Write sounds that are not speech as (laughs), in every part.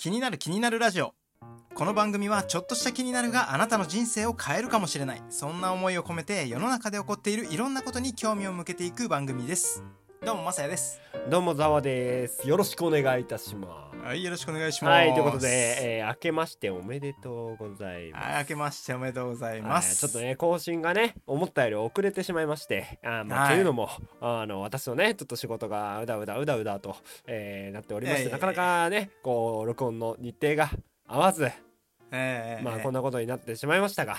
気になる気になるラジオ。この番組はちょっとした気になるがあなたの人生を変えるかもしれない。そんな思いを込めて世の中で起こっているいろんなことに興味を向けていく番組です。どうもまさやです。どうもざわです。よろしくお願いいたします。はいよろしくお願いします。はいということで、えー、明けましておめでとうございます。はい明けましておめでとうございます、ちょっとね更新がね思ったより遅れてしまいましてあ、まあはい。というのもあの私のねちょっと仕事がうだうだうだうだと、えーなっておりまして、いやいやいやなかなかねこう録音の日程が合わず、ええまあこんなことになってしまいましたが、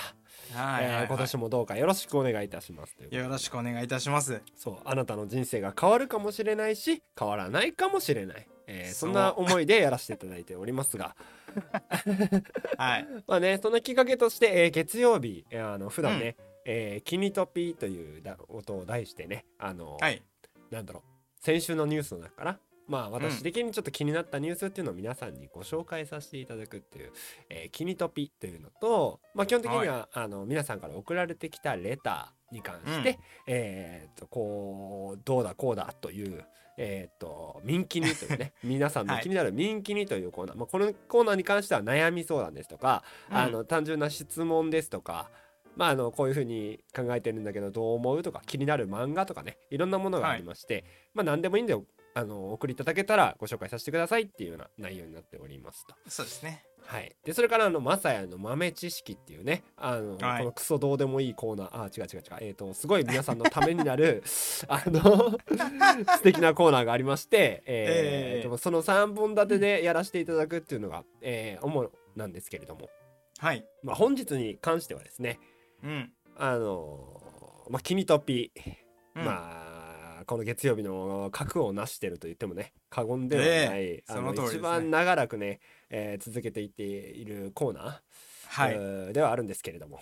はいはい今年もどうかよろしくお願いいたしますよろしくお願いいたします。そうあなたの人生が変わるかもしれないし変わらないかもしれない、えーそんな思いでやらせていただいておりますが。(laughs) はい。(laughs) まあねそのきっかけとして、えー月曜日、えーあの普段ね、えーキニトピというだ音を題してねあの、はい。なんだろう先週のニュースの中からまあ私的にちょっと気になったニュースっていうのを皆さんにご紹介させていただくっていう、えーキニトピというのと、まあ、基本的には、あの皆さんから送られてきたレターに関して、うん。えーっとこうどうだこうだというえーっと民気にというね。(laughs) 皆さんの気になる民気にというコーナー、まあ、このコーナーに関しては悩み相談ですとか、うん。あの単純な質問ですとかまあ、あのこういうふうに考えてるんだけどどう思うとか気になる漫画とかねいろんなものがありまして、まあ何でもいいんであの送りいただけたらご紹介させてくださいっていうような内容になっておりますと。そうですねはい、でそれからあのマサヤの豆知識っていうねあの、はい。このクソどうでもいいコーナー。あ違う違う違う。えっ、とすごい皆さんのためになる (laughs) あの素敵なコーナーがありまして、えーええ。でもその3本立てでやらせていただくっていうのが、えー主なんですけれども、はい。まあ、本日に関してはですねうん、あのまあキニトピ、うん、まあこの月曜日の核を成してると言ってもね過言ではない、ええあのそのね。一番長らくね、えー続けていっているコーナー、はい、えーではあるんですけれども。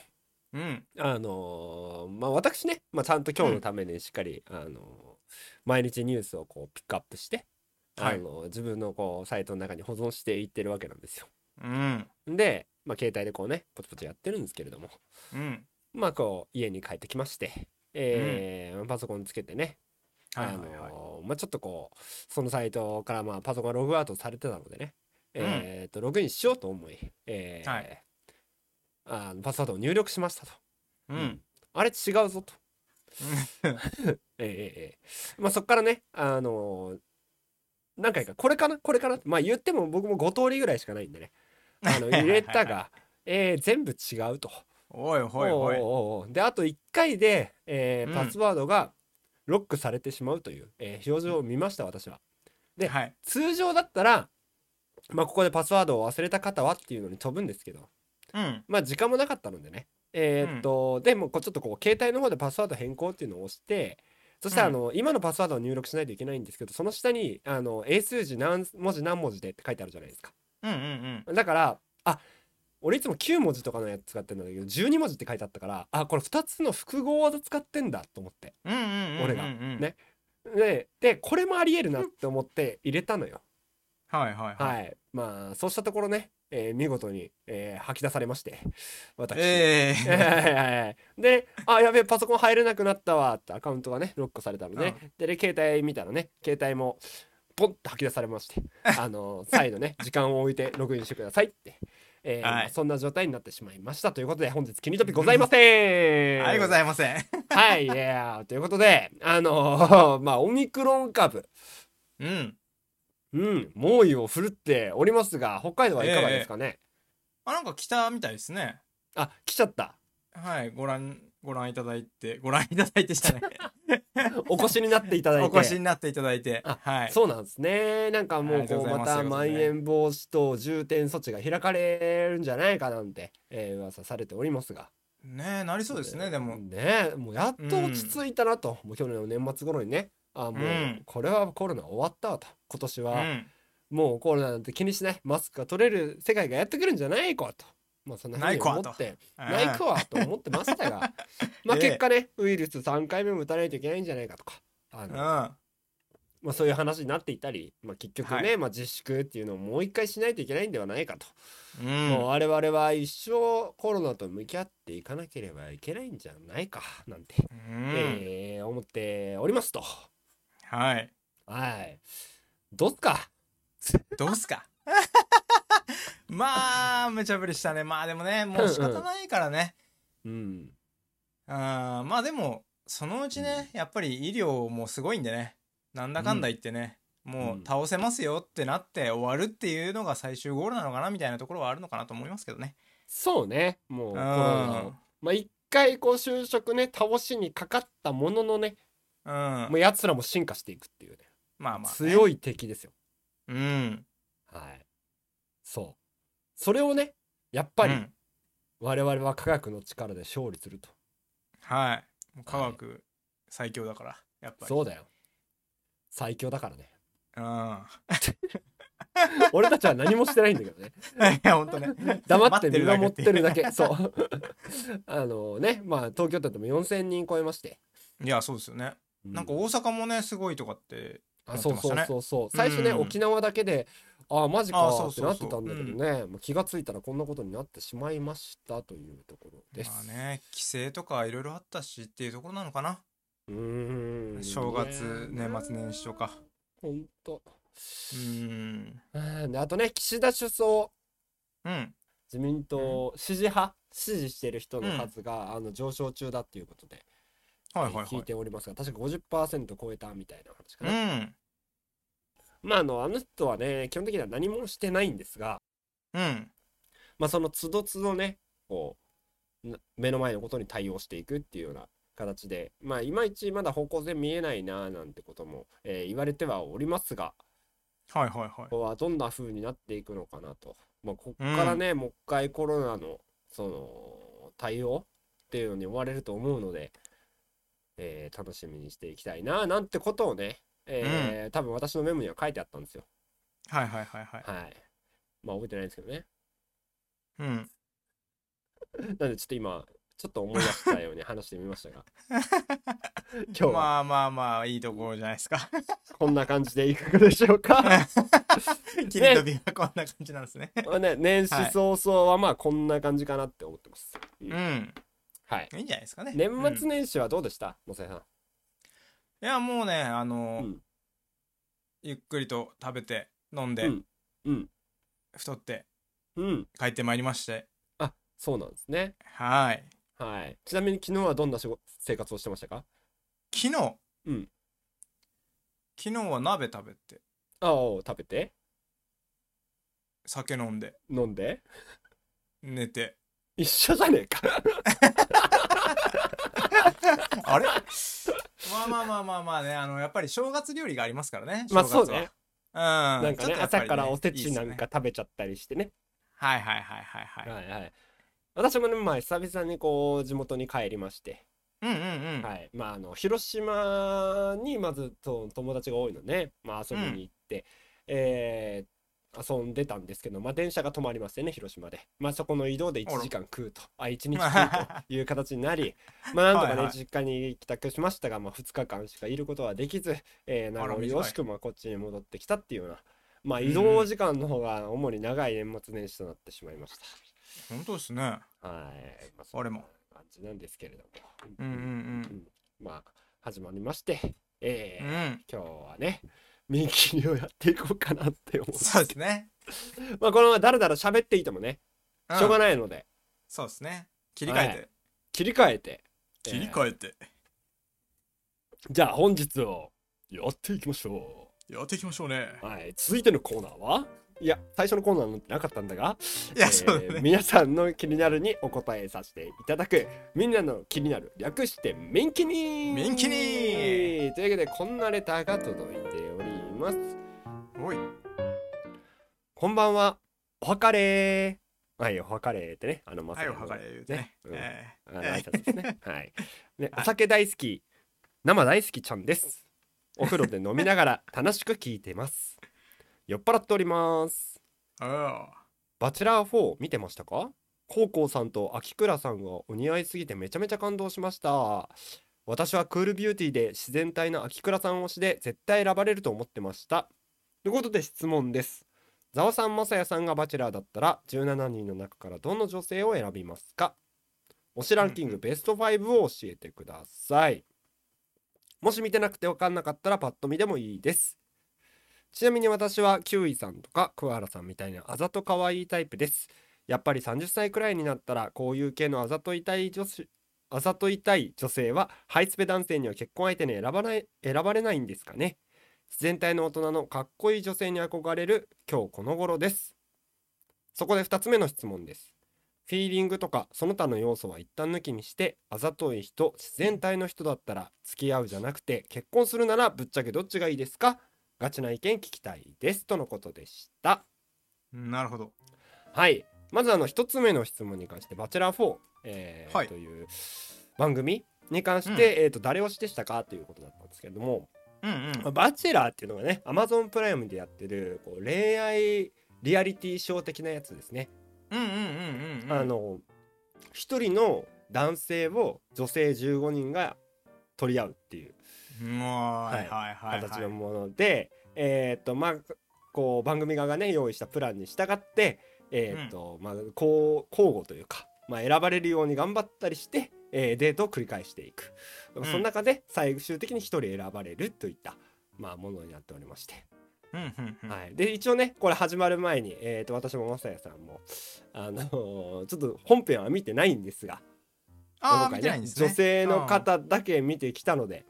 うん。あのーまあ私ね、まあ、ちゃんと今日のためにしっかり、あのー毎日ニュースをこうピックアップして、はい。あの自分のこうサイトの中に保存していってるわけなんですよ。うん。で、まあ、携帯でこうねポチポチやってるんですけれども。うん。まあこう家に帰ってきまして、えーパソコンつけてね、あはいのーまあちょっとこうそのサイトからまあパソコンがログアウトされてたのでね、えーとログインしようと思い、えーはい。あのパスワードを入力しましたと。うん。あれ違うぞと。(laughs) えーまあそっからねあのー何回かこれかな？これかな？まあ言っても僕も5通りぐらいしかないんでね。あの入れたが、えー全部違うと。おいほいほい。おであと1回で、えーうん。パスワードがロックされてしまうという、えー表示を見ました私は。ではい。通常だったら、まあ、ここでパスワードを忘れた方はっていうのに飛ぶんですけど。うん。まあ時間もなかったのでね。えーっと、でもこうちょっとこう携帯の方でパスワード変更っていうのを押してそしたらあの、今のパスワードを入力しないといけないんですけどその下にあの英数字何文字何文字でって書いてあるじゃないですか。うんうんうん。だからあ俺いつも9文字とかのやつ使ってるんだけど12文字って書いてあったからあこれ2つの複合技使ってんだと思って。うんうんうんうん俺が。うんね。ででこれもありえるなって思って入れたのよはいはいは、はい。まあそうしたところね、えー見事に、えー吐き出されまして私、え (laughs) はいはいはい。であやべえパソコン入れなくなったわってアカウントがねロックされたのね、でで携帯見たらね携帯もポンって吐き出されまして (laughs) あの再度ね時間を置いてログインしてくださいって、えーはい。まあそんな状態になってしまいました。ということで本日キニトピございません。えはいございません。はいいやー。ということであのー (laughs) まあオミクロン株。うんうん。猛威を振るっておりますが北海道はいかがですかね、あなんか来たみたいですね。あ来ちゃった。はいご覧ご覧いただいてご覧いただいてしたねお越しになっていただいて。お越しになっていただいて。あはい。そうなんですね。なんかもううこうまたまん延防止等重点措置が開かれるんじゃないかなんて、えー噂されておりますが。ねえなりそうですねでも。ねもうやっと落ち着いたなと、もう去年の年末頃にね。あもううん。これはコロナ終わったわと今年はうん。もうコロナなんて気にしない。マスクが取れる世界がやってくるんじゃないかと。まあそんなふうに思って。ないかわと思ってましたが (laughs) まあええ結果ねウイルス3回目も打たないといけないんじゃないかとか。あのうん。まあ、そういう話になっていたり、まあ、結局ね、はまあ、自粛っていうのをもう一回しないといけないんではないかと、うん。もう我々は一生コロナと向き合っていかなければいけないんじゃないかなんて、うん。えー思っておりますと。はい。はいどうっすか？どうすか？まあ無茶ぶりしたね。まあでもねもう仕方ないからね。うん。あーまあでもそのうちねやっぱり医療もすごいんでね。なんだかんだ言ってね、もう倒せますよってなって終わるっていうのが最終ゴールなのかなみたいなところはあるのかなと思いますけどね。そうね。もうまあ一回こう就職ね倒しにかかったもののねうん。もうやつらも進化していくっていうねまあまあ、ね、強い敵ですよ。うん。はい。そう。それをねやっぱりうん。我々は科学の力で勝利すると。はい。科学最強だからやっぱり。そうだよ。最強だからね。うん。(laughs) 俺たちは何もしてないんだけどね。(laughs) いや本当ね。(laughs) 黙って見守ってるだけ。けそう。あのねまあ東京都でも4000人超えまして。いやそうですよね、なんか大阪もねすごいとかってあそうそうそうそう。最初ね、うん沖縄だけでああマジかってなってたんだけどね、もう気がついたらこんなことになってしまいましたというところです、まあね規制とかいろいろあったしっていうところなのかな。うーん。正月ね年末年始とか。ほんと。うん。あとね岸田首相。うん。自民党支持派？支持してる人の数が、あの上昇中だっていうことで、はいはいはい。聞いておりますが確か50%超えたみたいな話かうな、ん。まああのあの人はね基本的には何もしてないんですがうん。まあその都度都度ねこうな目の前のことに対応していくっていうような形でまあいまいちまだ方向性見えないななんてことも、えー言われてはおりますがはいはいはい。ここはどんな風になっていくのかなと、まあ、こっからね、もう一回コロナのその対応っていうのに追われると思うので、えー楽しみにしていきたいななんてことをね、えー多分私のメモには書いてあったんですよ。はいはいはいはい。はい。まあ覚えてないんですけどね。うん。なんでちょっと今ちょっと思い出したように話してみましたが。(laughs) 今日は。まあまあまあいいところじゃないですか。こんな感じでいかがでしょうか。(laughs) 切り飛びはこんな感じなんですね。まあね年始早々はまあこんな感じかなって思ってます、うんうんはい。いいんじゃないですかね。年うん末年始はどうでした？もさやさん。いやもうねあのうん。ゆっくりと食べて飲んでうん。うん。太ってうん。帰ってまいりまして。あそうなんですね。はい。はい。ちなみに昨日はどんな生活をしてましたか？昨日？うん。昨日は鍋食べて。ああ食べて？酒飲んで。飲んで？寝て一緒じゃねえか。(laughs) あれ？まあまあまあまあまあねあのやっぱり正月料理がありますからね (laughs) まあそうね。うん。なんかねちょっとやっぱり朝からおせちなんか食べちゃったりしてね。はいはいはいはいはい。はいはい私もねまあ久々にこう地元に帰りまして。うんうんうん。はい。まああの広島にまずと友達が多いので、まあ、遊びに行って、えー遊んでたんですけど、まあ、電車が止まりましてね広島で、まあ、そこの移動で1時間食うと。あ1日食うという形になり (laughs) まあなんとかねはいはい。実家に帰宅しましたが、まあ、2日間しかいることはできず、えー、名惜しくもこっちに戻ってきたっていうような。まあうん移動時間の方が主に長い年末年始となってしまいました。本当ですね。はい、まあ、そんな俺も。感じなんですけれども。うんうんうん。まあ始まりまして、えーうんうん。今日はねミンキリをやっていこうかなって思う。そうですね。まあこのままだらだら喋っていてもね、しょうがないので。そうですね。切り替えはて切り替えて、切りえ替えて。ー。じゃあ本日をやっていきましょやっていきましょうね。う。はい、続いてのコーナーは？いや最初のコーナーなんてなかったんだが、いやえーそうだね。皆さんの気になるにお答えさせていただくみんなの気になる略してミンキニミンキニというわけでこんなレターが届います。おい。こんばんは。おはかれ。ーはいおはかれーってね。あのまさにはいおはがれ言うてね。うん。えあの挨拶ですね。(laughs) はい。ねはい。お酒大好き生大好きちゃんです。お風呂で飲みながら楽しく聞いてます。酔っ払っております。バチェラー4見てましたか？高校さんと秋倉さんがお似合いすぎてめちゃめちゃ感動しました私はクールビューティーで自然体の秋倉さん推しで絶対選ばれると思ってました。ということで質問です。ザワさんまさやさんがバチェラーだったら17人の中からどの女性を選びますか？推しランキングベスト5を教えてください。もし見てなくて分かんなかったらパッと見でもいいです。ちなみに私はキウイさんとか桑原さんみたいなあざと可愛いタイプです。やっぱり30歳くらいになったらこういう系のあざといたい女子あざといたい女性はハイスペ男性には結婚相手に選ばない選ばれないんですかね。自然体の大人のかっこいい女性に憧れる今日この頃です。そこで2つ目の質問です。フィーリングとかその他の要素は一旦抜きにしてあざとい人自然体の人だったら付き合うじゃなくて結婚するならぶっちゃけどっちがいいですか？ガチな意見聞きたいです。とのことでした。なるほど。はい。まずあの1つ目の質問に関して「バチェラー4」えーはい。という番組に関して、えー、と誰推しでしたかということだったんですけれどもうんうん。まあバチェラーっていうのがね Amazon プライムでやってるこう恋愛リアリティショー的なやつですね。うんうんうんうんうん。あの一人の男性を女性15人が取り合うっていううんはいはいはい。形のもので、えーっとまあこう番組側がね用意したプランに従ってえーっと、まあこう交互というか、まあ、選ばれるように頑張ったりして、えーデートを繰り返していく、ん。その中で最終的に一人選ばれるといった、まあ、ものになっておりまして、はい、で一応ねこれ始まる前に、えー、と私もまさやさんもあのーちょっと本編は見てないんですが今回ねね。女性の方だけ見てきたので、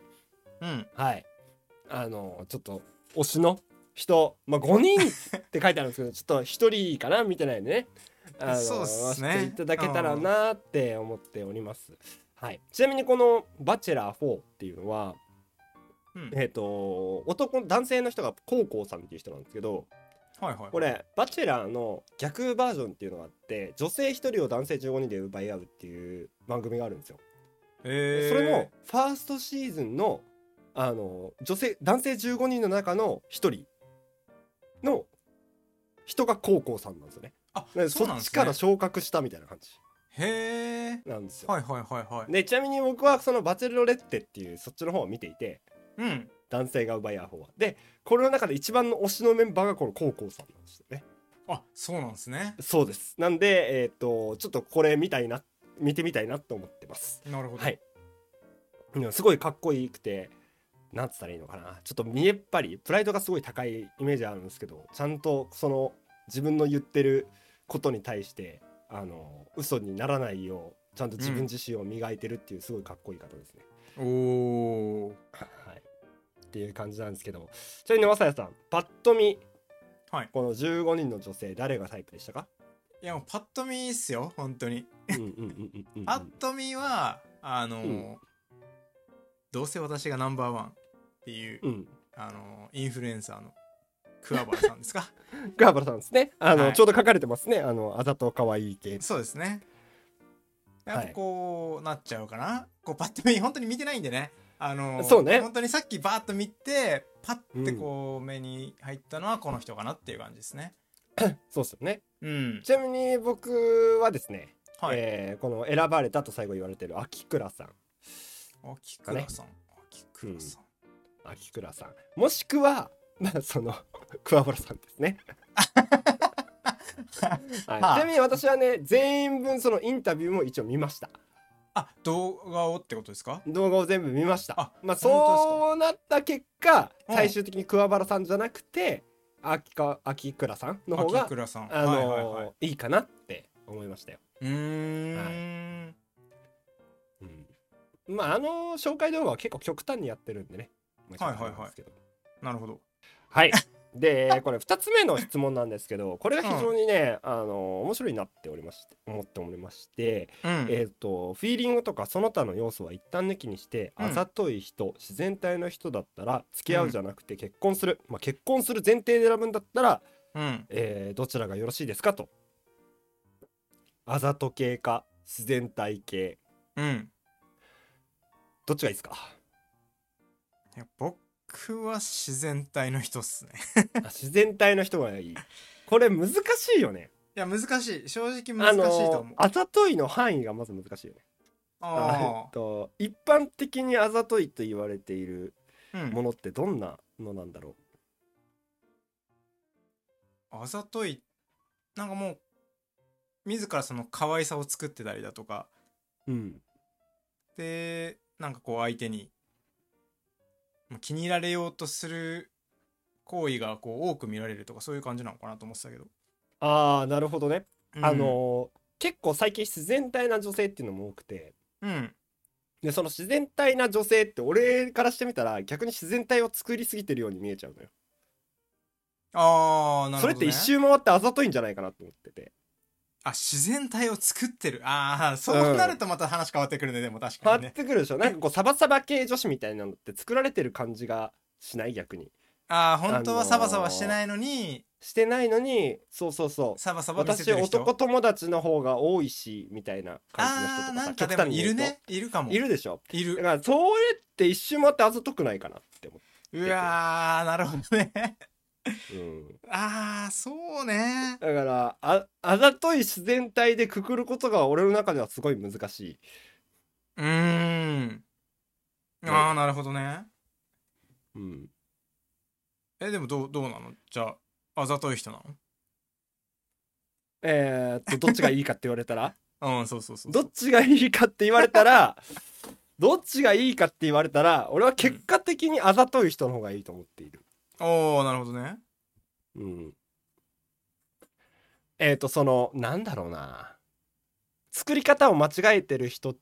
うん。はい。あのーちょっと推しの人、まあ、5人って書いてあるんですけどちょっと1人かな見てないんでね。あのーそうね。していただけたらなーって思っております。はい、ちなみにこの「バチェラー4」っていうのは、うん。えっ、と男男性の人がコウコウさんっていう人なんですけどはいはいこれ「バチェラー」の逆バージョンっていうのがあって女性1人を男性15人で奪い合うっていう番組があるんですよ。えー。それのファーストシーズンのあの女性男性15人の中の1人の人がコウコウさんなんですよね。あでそっちから昇格したみたいな感じへえなんですよ。はいはいはいはいでちなみに僕はその「バチェロレッテ」っていうそっちの方を見ていてうん男性が奪い合う方は。でこれの中で一番の推しのメンバーがこのコウコウさんなんですよね。あそうなんですねそうです。なんでえっ、とちょっとこれ見たいな見てみたいなと思ってます。なるほどはい。すごいかっこいいくてなんつったらいいのかな？ちょっと見えっ張りプライドがすごい高いイメージあるんですけどちゃんとその自分の言ってることに対してあの嘘にならないようちゃんと自分自身を磨いてるっていうすごいかっこいい方ですね。おおはい、っていう感じなんですけど。ちなみにまさやさんパッと見、はい。この15人の女性誰がタイプでしたか？いやもうパッと見っすよ本当に。うんうんうんうんうんパッと見はあのーうん。どうせ私がナンバーワンっていう、うん。あのーインフルエンサーの桑原さんですか？(laughs) 桑原さんですね。あの、はい。ちょうど書かれてますね。あのあざと可愛い系。そうですね。やっぱはい。こうなっちゃうかな、こうパッと見本当に見てないんでね。あのーそうね。本当にさっきバーッと見てパッてこう目に入ったのはこの人かなっていう感じですね。(laughs) そうですよね。うん。ちなみに僕はですね、はい、えーこの選ばれたと最後言われてる秋倉さん。秋倉さん。秋倉さん、秋倉さん。もしくはまあその (laughs) 桑原さんですね、(laughs) はい、ちはあなみに私はね全員分そのインタビューも一応見ました。あ動画をってことですか？動画を全部見ました。あまあそうなった結果うん。最終的に桑原さんじゃなくて秋か秋倉さんの方があのはいはいはい。いいかなって思いましたよ、うーん、うん、まああの紹介動画は結構極端にやってるんでね、まあはいはいはい。なるほど。はい。でこれ2つ目の質問なんですけどこれが非常にね、あの面白いなっておりまして思っておりまして、うん。えっ、とフィーリングとかその他の要素は一旦抜きにして、うん。あざとい人自然体の人だったら付き合うじゃなくて結婚する、まあ、結婚する前提で選ぶんだったら、うん。えーどちらがよろしいですかと。あざと系か自然体系。うん。どっちがいいですか？いや僕は自然体の人っすね。(laughs) あ自然体の人がいい。これ難しいよね。いや難しい。正直あ難しいとの思う、あざといの範囲がまず難しいよね。あと一般的にあざといと言われているものってどんなのなんだろあざとい。なんかもう自らその可愛さを作ってたりだとか。ううん。でなんかこう相手にまあ気に入られようとする行為がこう多く見られるとかそういう感じなのかなと思ってたけど。ああなるほどね、うん。あのー結構最近自然体な女性っていうのも多くて。うん。でその自然体な女性って俺からしてみたら逆に自然体を作りすぎてるように見えちゃうのよ、ああなるほど、ね、それって一周回ってあざといんじゃないかなと思っててあ自然体を作ってる。ああそうなるとまた話変わってくるね、でも確変わっかにねてくるでしょ。なんかこうサバサバ系女子みたいなのって作られてる感じがしない逆に。ああ本当はサバサバしてないのに、してないのにそうそうそう。サバサバ私男友達の方が多いしみたいな感じの人とかさあーなんかでもいるね。いるかも。いるでしょ。いる。だからそれって一周回ってあざとくないかなって思って、うわーなるほどねうん、ああそうね。だからああざとい自然体でくくることが俺の中ではすごい難しい、うーん。ああなるほどね。うん、えでもどうどうなの？じゃああざとい人なえー、っとどっちがいいかって言われたら？の (laughs) うんそうそうそう。どっちがいいかって言われたら (laughs) どっちがいいかって言われたら俺は結果的にあざとい人の方がいいと思っているおおなるほどね。うん。えっ、とそのなんだろうな。作り方を間違えてる人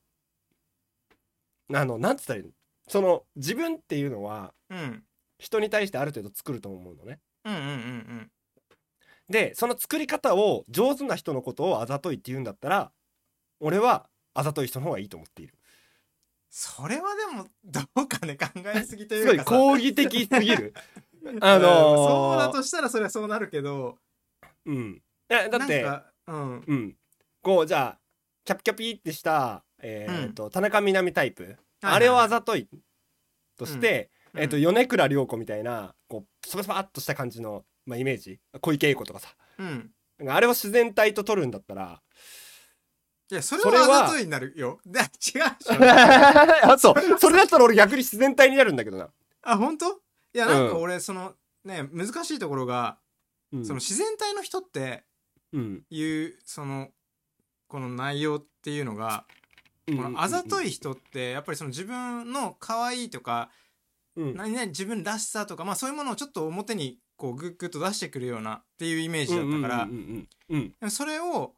あのなんつったらいいの？その自分っていうのはうん。人に対してある程度作ると思うのね。うんうんうんうん。でその作り方を上手な人のことをあざといって言うんだったら俺はあざとい人の方がいいと思っている。それはでもどうかね考えすぎといすごい抗議的すぎる (laughs) (laughs) あのーうんそうだとしたらそれはそうなるけどうん。いやだってうん。うん。こうじゃあキャピキャピってしたえーと田中みな実タイプ、はいあれをあざといとして、うん。えー、と米倉涼子みたいなこうスパスパっとした感じの、まあ、イメージ。小池栄子とかさ。うん。あれを自然体と取るんだったらいやそれははあざといになるよ。で (laughs) 違う (laughs) あそう。それだったら俺逆に自然体になるんだけどな、あ本当？いやなんかうん。俺そのね難しいところがうん、その自然体の人ってうん。いうそのこの内容っていうのがうん。このあざとい、い人ってやっぱりその自分の可愛いとかうん。何々自分らしさとかまあそういうものをちょっと表にこうグッグッと出してくるようなっていうイメージだったからでもそれを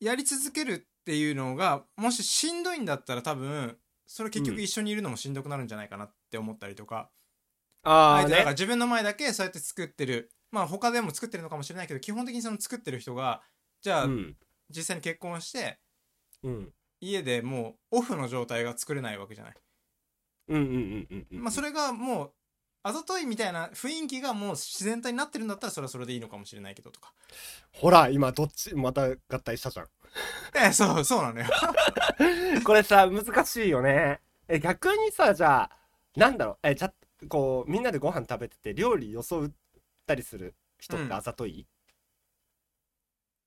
やり続けるっていうのがもししんどいんだったら多分それ結局一緒にいるのもしんどくなるんじゃないかなって思ったりとか、ああ相手だからね自分の前だけそうやって作ってる。まあ他でも作ってるのかもしれないけど基本的にその作ってる人がじゃあうん。実際に結婚してうん。家でもうオフの状態が作れないわけじゃない。うんうんうんうんうんまあそれがもうあざといみたいな雰囲気がもう自然体になってるんだったらそれはそれでいいのかもしれないけどとか。ほら今どっちまた合体したじゃん。えそうそうなのよ。(laughs) これさ難しいよね。え逆にさじゃあなんだろう。えじゃこうみんなでご飯食べてて料理装ったりする人っうんてあざとい、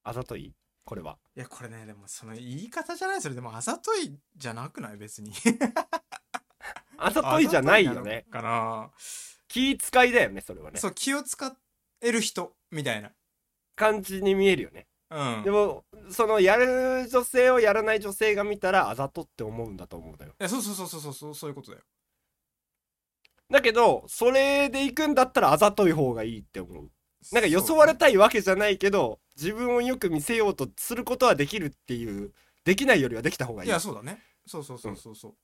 あざとい？これはいやこれねでもその言い方じゃないそれでもあざといじゃなくない？別に。(laughs) あざといじゃないよねかな。気遣いだよねそれはねそう気を使える人みたいな。感じに見えるよねうん。でもそのやる女性をやらない女性が見たらあざとって思うんだと思うのよそうそうそうそうそうそういうことだよ。だけどそれで行くんだったらあざとい方がいいって思う。なんかよそわれたたいわけじゃないけど自分をよく見せようとすることはできるっていうできないよりはできた方がいい。いやそうだね。そうそうそうそうそ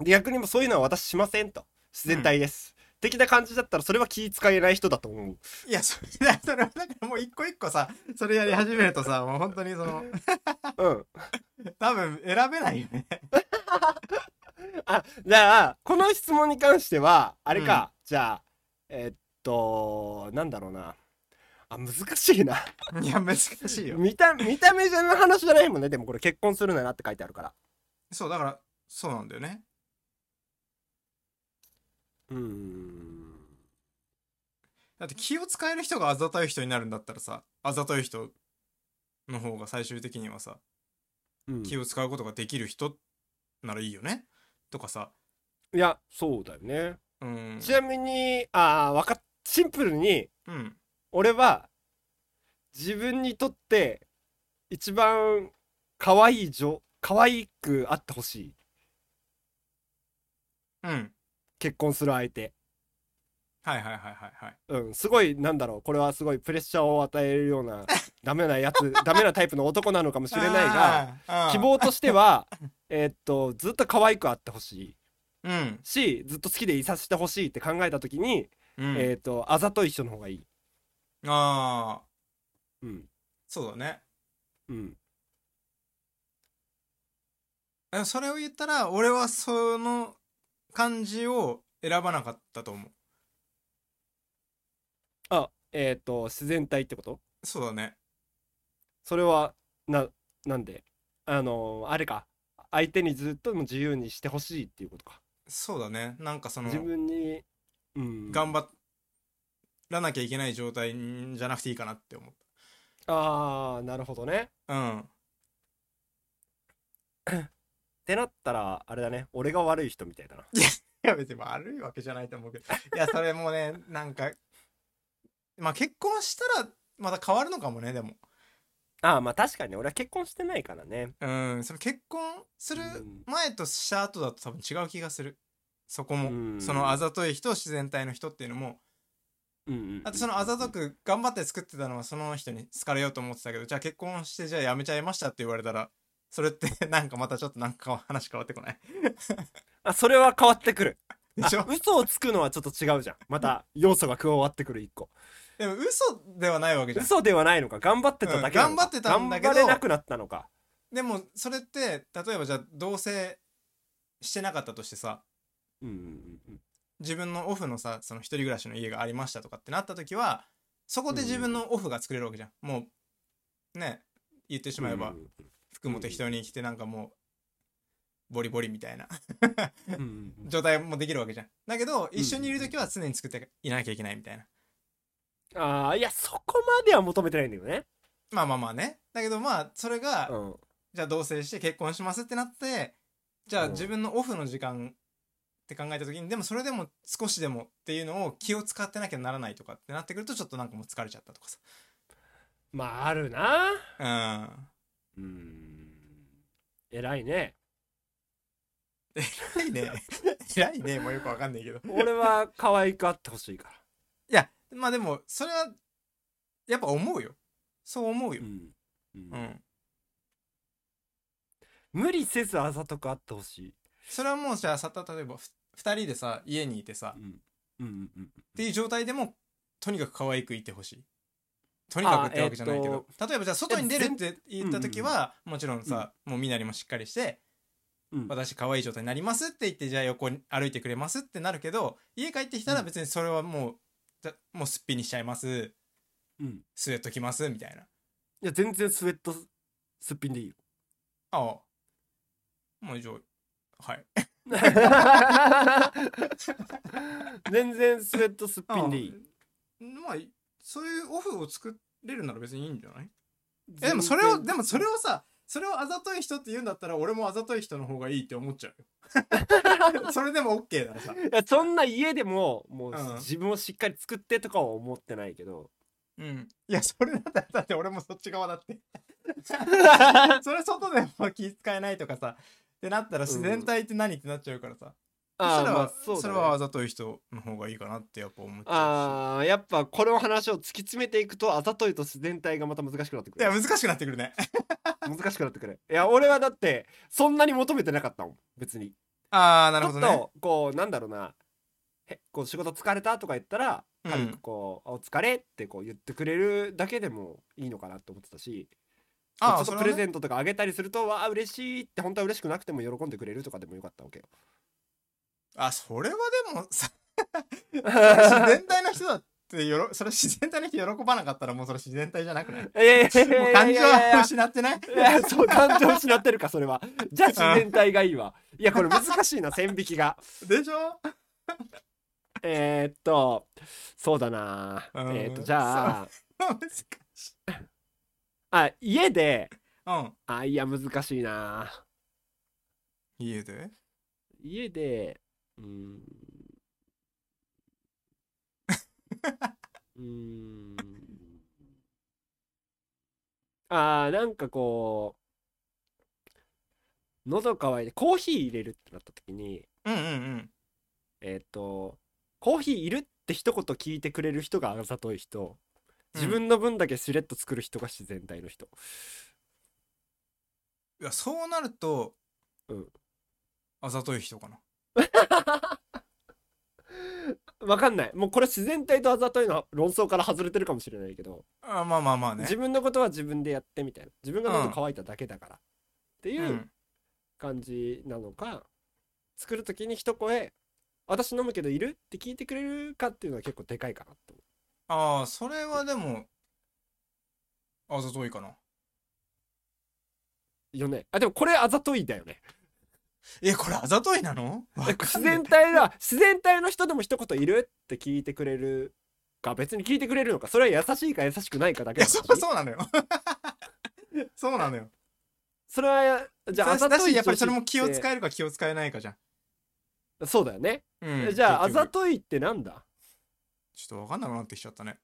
う。で逆にもうそういうのは私しませんと。自然体です、的な感じだったらそれは気使えない人だと思う。いやそれいやそれはだからもう一個一個さそれやり始めるとさもう本当にそのうん。(laughs) 多分選べないよね。(laughs) (laughs) あじゃあこの質問に関してはあれか、じゃあえっとなんだろうな。あ難しいな。いや難しいよ。見た見た目じゃの話じゃないもんね。でもこれ結婚するならって書いてあるから。そうだからそうなんだよね。うーん。だって気を使える人があざとい人になるんだったらさあざとい人の方が最終的にはさうん。気を使うことができる人ならいいよねとかさ。いやそうだよね。うん。ちなみにあーわかっシンプルにうん。俺は自分にとって一番可愛い女可愛くあってほしい。うん。結婚する相手はいはいはいはいはい。うん、すごいなんだろうこれはすごいプレッシャーを与えるような (laughs) ダメなやつダメなタイプの男なのかもしれないがあー希望としては (laughs) えーっとずっと可愛くあってほしい。うん、しずっと好きでいさせてほしいって考えた時に、うん。えーっとあざとい人の方がいい。ああうん。そうだね。うん。えそれを言ったら俺はその感じを選ばなかったと思うあえーっと自然体ってこと？そうだね。それはななんで？あのあれか。相手にずっとも自由にしてほしいっていうことか。そうだね。なんかその自分にうん。頑張らなきゃいけない状態じゃなくていいかなって思っああなるほどね。たうん。ってなったらあれだね。俺が悪い人みたいだな。いや別に悪いわけじゃないと思うけど。いやそれもねなんかまあ結婚したらまた変わるのかもねでも。ああまあ確かに俺は結婚してないからね。うんその結婚する前とした後だと多分違う気がする。そこも、うん。そのあざとい人自然体の人っていうのも。あとそのあざとく頑張って作ってたのはその人に好かれようと思ってたけどじゃあ結婚してじゃあやめちゃいましたって言われたらそれって (laughs) なんかまたちょっとなんか話変わってこない？あそれは変わってくる。でしょ？あ嘘をつくのはちょっと違うじゃん。また要素が加わってくる一個でも嘘ではないわけじゃん。嘘ではないのか。頑張ってただけなのか、うん頑張ってたんだけど頑張れなくなったのか。でもそれって例えばじゃあ同棲してなかったとしてさうんうんうん自分のオフのさその一人暮らしの家がありましたとかってなった時はそこで自分のオフが作れるわけじゃん。もうね言ってしまえば、うん服も適当に着てなんかもうボリボリみたいな。うんうんうん。(laughs) 状態もできるわけじゃん。だけど一緒にいる時は常に作っていなきゃいけないみたいなああいやそこまでは求めてないんだよね。まあまあまあね。だけどまあそれが、うん。じゃあ同棲して結婚しますってなってじゃあうん。自分のオフの時間って考えた時にでもそれでも少しでもっていうのを気を使ってなきゃならないとかってなってくるとちょっとなんかもう疲れちゃったとかまああるな。さうん。偉いね。う (laughs) ん偉いね。偉いね。もうよくわかんないけど。俺は可愛くあってほしいから。いやまあでもそれはやっぱ思うよ。そう思うよ。うん。うん、無理せずあざとくあってほしい。それはもうじゃあさ例えばふ2人でさ家にいてさうん。うんうんっていう状態でもとにかく可愛くいてほしい。とにかくってわけじゃないけど、例えばじゃあ外に出るって言った時はもちろんさ、もうみなりもしっかりしてうん。私可愛い状態になりますって言ってじゃあ横に歩いてくれますってなるけど家帰ってきたら別にそれはもう、もうすっぴんにしちゃいます。うん。スウェット着ますみたいな。いや全然スウェットすっぴんでいいよ。ああ。もう以上。はい。(laughs) 全然スウェットすっぴんでいい。まあそういうオフを作れるなら別にいいんじゃない？えでもそれをでもそれをさそれをあざとい人って言うんだったら俺もあざとい人の方がいいって思っちゃうよ。(laughs) それでも OK ならさ。いやそんな家でももううん。自分をしっかり作ってとかは思ってないけど。うん。いやそれだったらだって俺もそっち側だって。(laughs) それ外でも気使えないとかさ。ってなったら自然体って何ってなっちゃうからさ、そしたら、まあそうそれはあざとい人の方がいいかなってやっぱ思っちゃあーやっぱこの話を突き詰めていくとあざといと自然体がまた難しくなってくる。いや難しくなってくるね。(laughs) 難しくなってくる。いや俺はだってそんなに求めてなかったもん別に。ああなるほどね。ちょっとこうなんだろうな。へこう仕事疲れたとか言ったらうん。軽くこう「お疲れ」ってこう言ってくれるだけでもいいのかなって思ってたし。ちょっとプレゼンントとかあげたりすると「わあ嬉しい」って本当は嬉しくなくても喜んでくれるとかでもよかったわけよ。あそれはでも (laughs) さ (laughs) 自然体の人だってよろそれ自然体の人喜ばなかったらもうそれ自然体じゃなくない？もいやいやいやう感情は失ってない？いやそう感情失ってるかそれは。じゃあ自然体がいいわ。いやこれ難しいな線引きが。でしょ？(laughs) えー、っとそうだな。うん。えー、っとじゃあ。難しい。あ家で。うん。あいや難しいな。家で？家でうーん。うーん。あーなんかこう喉乾いてコーヒー入れるってなった時にうんうんうん。えーっとコーヒーいるっって一言聞いてくれる人があざとい人。うん。自分の分だけしれっと作る人が自然体の人、いやそうなるとうん。あざとい人かな (laughs) わかんない。もうこれ自然体とあざといの論争から外れてるかもしれないけど、あまあまあまあね。自分のことは自分でやってみたいな。自分が喉乾いただけだから、っていううん。感じなのか、作る時に一声「私飲むけどいる?」って聞いてくれるかっていうのは結構でかいかなと思ああそれはでもあざといかな。うよね。あでもこれあざといだよねえこれあざといなの？自然体だ。自然体の人でも一言いるって聞いてくれるか別に聞いてくれるのか。それは優しいか優しくないかだけのいやそそうなのよ。(laughs) そうなのよ。それはじゃああざといやっぱりそれも気を使えるか気を使えないかじゃん、そうだよね、うんじゃああざといってなんだ？ちょっと分かんなくなってきちゃったね。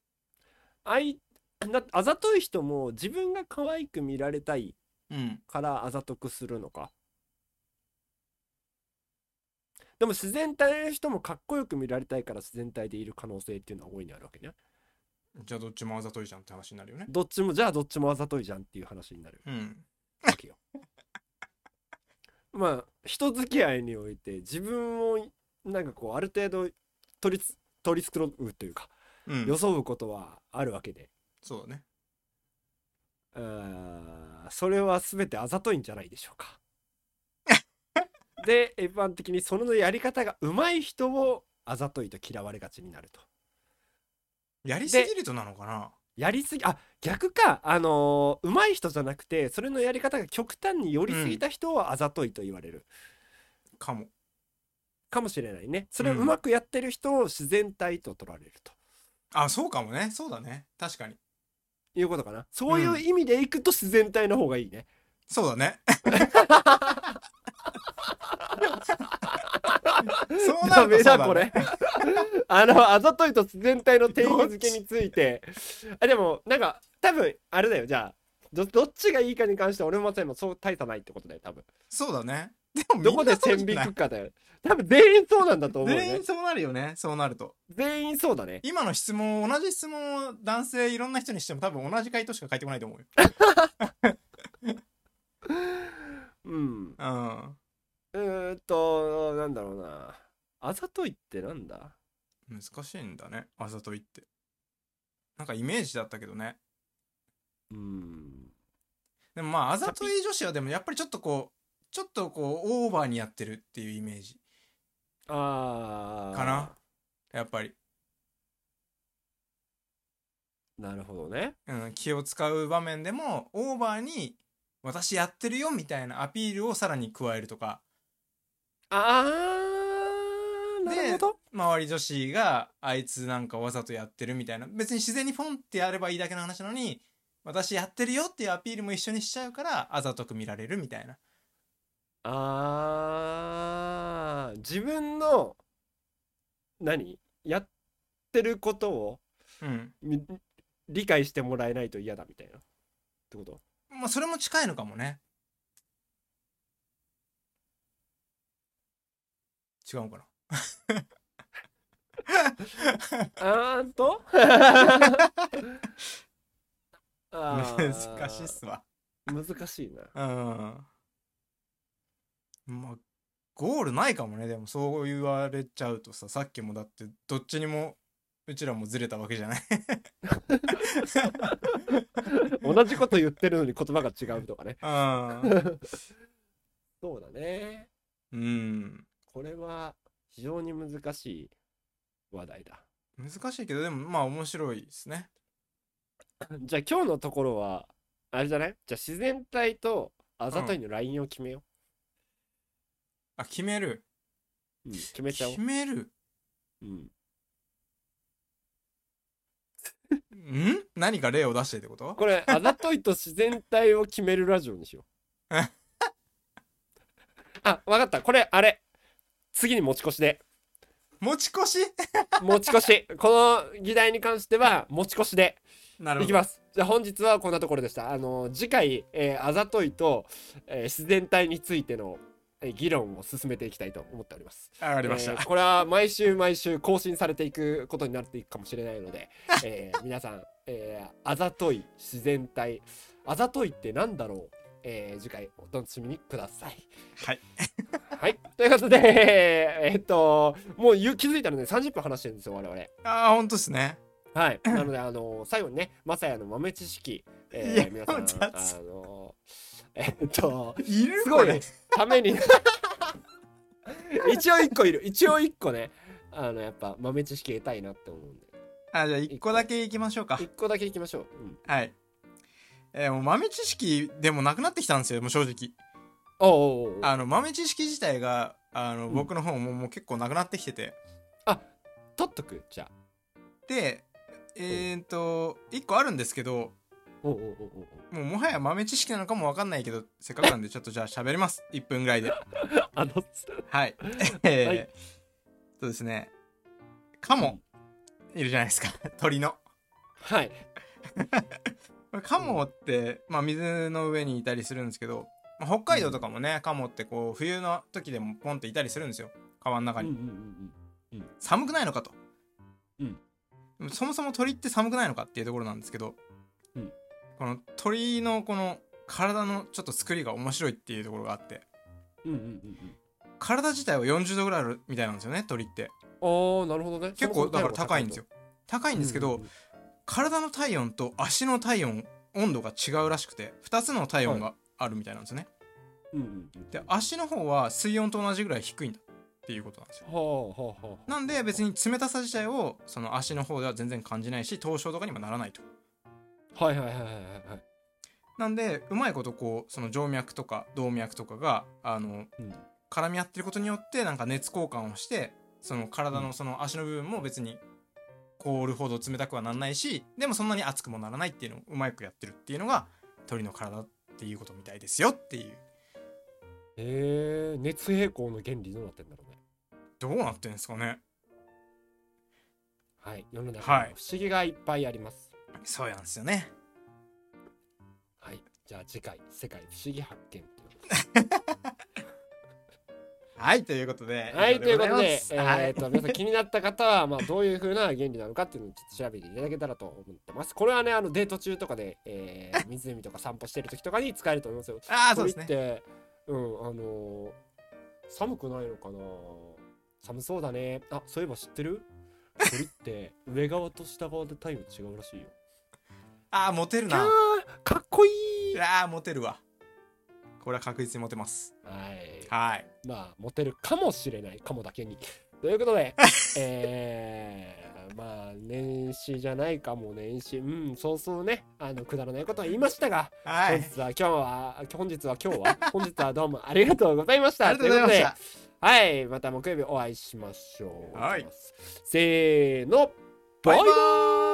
あいなあざとい人も自分が可愛く見られたいうん。からあざとくするのか？でも自然体の人もかっこよく見られたいから自然体でいる可能性っていうのは大いにあるわけね。じゃあどっちもあざといじゃんって話になるよね。どっちもじゃあどっちもあざといじゃんっていう話になるうん。わけよ。(laughs) まあ人付き合いにおいて自分をなんかこうある程度取りつ取り繕うというかうん。装うことはあるわけで、そうだね。あーそれは全てあざといんじゃないでしょうかで一般的にそのやり方が上手い人をあざといと嫌われがちになると。やりすぎるとなのかな？やりすぎあ逆か。あのー上手い人じゃなくてそれのやり方が極端に寄りすぎた人はあざといと言われる、かも。かもしれないね。それをうん。うまくやってる人を自然体と取られると。あそうかもね。そうだね。確かに。いうことかな。そういう意味でいくと自然体の方がいいね、そうだね (laughs) そうなダメるとそうだ、ね、だこれ。(laughs) あのあざといと自然体の定義づけについて。あでもなんか多分あれだよじゃあ。どどっちがいいかに関しては俺もまさにそう大差ないってことだよ多分。そうだね。でもどこで線引くかだよ。多分全員そうなんだと思うね。全員そうなるよねそうなると。全員そうだね。今の質問同じ質問を男性いろんな人にしても多分同じ回答しか返ってこないと思うよ。(laughs) うん。うんうーんとなんだろうな。あざといってなんだ？難しいんだねあざといって。なんかイメージだったけどね。うん。でもまああざとい女子はでもやっぱりちょっとこうちょっとこうオーバーにやってるっていうイメージ。あー。かな？やっぱり、なるほどね。うん、気を使う場面でもオーバーに私やってるよみたいなアピールをさらに加えるとかあーなるほど。周り女子があいつなんかわざとやってるみたいな。別に自然にポンってやればいいだけの話なのに私やってるよっていうアピールも一緒にしちゃうからあざとく見られるみたいな。あー自分の何？やってることをうん。み理解してもらえないと嫌だみたいなってこと？まあそれも近いのかもね違うのかな？(laughs) あーんと？(laughs) あー。難しいっすわ。難しいな。うん。まあゴールないかもね。でもそう言われちゃうとささっきもだってどっちにもうちらもずれたわけじゃない。(laughs) 同じこと言ってるのに言葉が違うとかね。うん。そうだね。うんこれは非常に難しい話題だ。難しいけどでもまあ面白いですね。(laughs) じゃあ今日のところはあれじゃない？じゃあ自然体とあざといのラインを決めよあ決める？う、うん、決めちゃおう。決、める？うん、(laughs) ん？何か例を出してってこと？これあざといと自然体を決めるラジオにしよう。(laughs) あわかった。これあれ次に持ち越しで。持ち越し？(laughs) 持ち越し。この議題に関しては持ち越しで。なるほど。いきます。じゃあ本日はこんなところでした。あの次回、えーあざといと、えー自然体についてのえ議論を進めていきたいと思っております。わかりました、えーこれは毎週毎週更新されていくことになっていくかもしれないので、えー皆さん、えーあざとい自然体。あざといってなんだろう、えー次回お楽しみにください。はい。はい。ということで、(laughs) えーっと、もうゆ気づいたらね、30分話してるんですよ、我々。ああ本当ですね。はい。(laughs) なので、あの最後にね、まさやの豆知識、えー、皆さん、あのえーっと、いるすごいね。ために (laughs) 一応一個いる。一応一個ね。あのやっぱ豆知識得たいなって思うんで。あじゃあ一個だけいきましょうか。一個だけいきましょう、うん、はいえーもう豆知識でもなくなってきたんですよもう正直。おうあの豆知識自体があの、ん。僕の方ももう結構なくなってきてて。取っとくじゃあ。でえー、っと1個あるんですけどもうもはや豆知識なのかもわかんないけどせっかくなんでちょっとじゃあ喋ります。1分ぐらいで。(laughs) あの (laughs) はい。えーはいそうですね。カモいるじゃないですか。(laughs) 鳥の。はいカモって、まあ、水の上にいたりするんですけど、まあ、北海道とかもね、カモってこう冬の時でもポンっていたりするんですよ。川の中に、寒くないのかと、うん。そもそも鳥って寒くないのかっていうところなんですけど、うん。この鳥のこの体のちょっと作りが面白いっていうところがあって。体自体は40度ぐらいあるみたいなんですよね鳥って。ああなるほどね。結構だから高いんですよ。高い。んですけど、体の体温と足の体温温度が違うらしくて2つの体温があるみたいなんですよね、うんうんうん。で足の方は水温と同じぐらい低いんだっていうことなんですよ。はあはあはあ。なんで別に冷たさ自体をその足の方では全然感じないし凍傷とかにもならないと。はいはいはいはいはい。なんでうまいことこうその静脈とか動脈とかがあのうん。絡み合ってることによってなんか熱交換をしてその体のその足の部分も別に凍るほど冷たくはならないしでもそんなに熱くもならないっていうのをうまくやってるっていうのが鳥の体っていうことみたいですよっていう。えー、熱平衡の原理どうなってんだろうね。どうなってんですかね。はい世の中不思議がいっぱいあります。そうなんですよね。はい、じゃあ次回世界不思議発見という (laughs) はいということではい、ということで、えー、と皆さん気になった方は、まあ、どういう風な原理なのかっていうのをちょっと調べていただけたらと思ってます。これはね、あのデート中とかで、えー、(laughs) 湖とか散歩してる時とかに使えると思いますよ。ああそうですねうん、あのー寒くないのかな寒そうだね。あ、そういえば知ってる？鳥って (laughs) 上側と下側で体温違うらしいよ。ああモテるなかっこいいいやーモテるわこれは確実にモテます。はい。はい。まあ、モテるかもしれない、かもだけに。(laughs) ということで、(laughs) えー、まあ、年始じゃないかも、年始、うん、そうそうね、あの、くだらないことは言いましたが、はい。本日は今日は、本日は今日は、(laughs) 本日はどうもありがとうございました。ありがとうございました。ことではい、また木曜日お会いしましょう。はい。せーの、バイババイバーイ